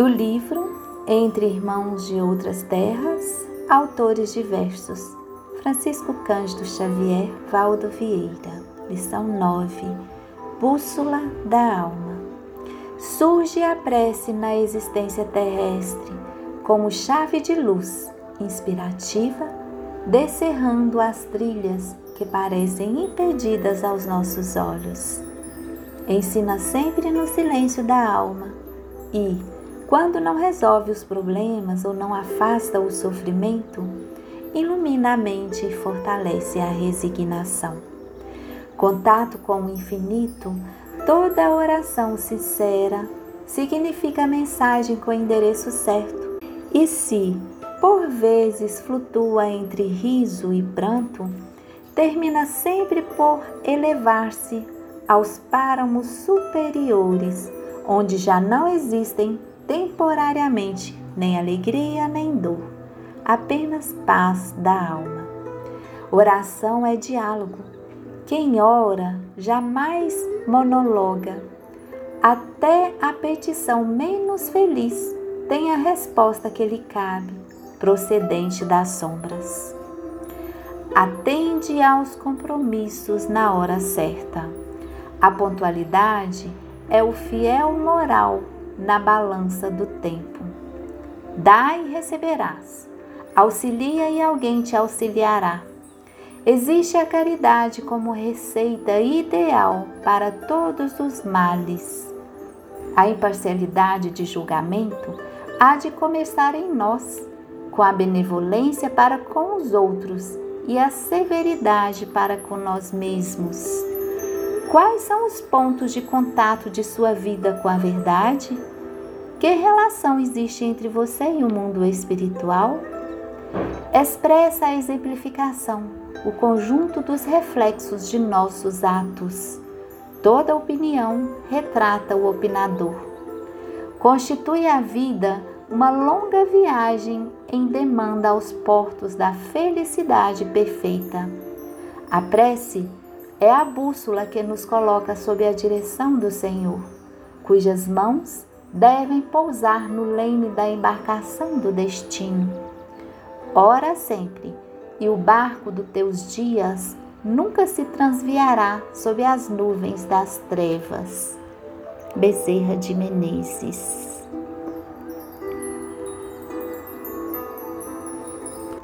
Do livro Entre Irmãos de Outras Terras, autores diversos: Francisco Cândido Xavier, Valdo Vieira. Lição 9: Bússola da Alma. Surge a prece na existência terrestre como chave de luz inspirativa, descerrando as trilhas que parecem impedidas aos nossos olhos. Ensina sempre no silêncio da alma e, quando não resolve os problemas ou não afasta o sofrimento, ilumina a mente e fortalece a resignação. Contato com o infinito, toda oração sincera significa mensagem com endereço certo. E se, por vezes, flutua entre riso e pranto, termina sempre por elevar-se aos páramos superiores, onde já não existem temporariamente nem alegria nem dor, apenas paz da alma. Oração é diálogo. Quem ora jamais monologa. Até a petição menos feliz tem a resposta que lhe cabe, procedente das sombras atende aos compromissos na hora certa. A pontualidade é o fiel moral na balança do tempo. Dá e receberás. Auxilia e alguém te auxiliará. Existe a caridade como receita ideal para todos os males. A imparcialidade de julgamento há de começar em nós, com a benevolência para com os outros e a severidade para com nós mesmos. Quais são os pontos de contato de sua vida com a verdade? Que relação existe entre você e o mundo espiritual? Expressa a exemplificação, o conjunto dos reflexos de nossos atos. Toda opinião retrata o opinador. Constitui a vida uma longa viagem em demanda aos portos da felicidade perfeita. A prece é a bússola que nos coloca sob a direção do Senhor, cujas mãos devem pousar no leme da embarcação do destino. Ora sempre, e o barco dos teus dias nunca se transviará sob as nuvens das trevas. Bezerra de Menezes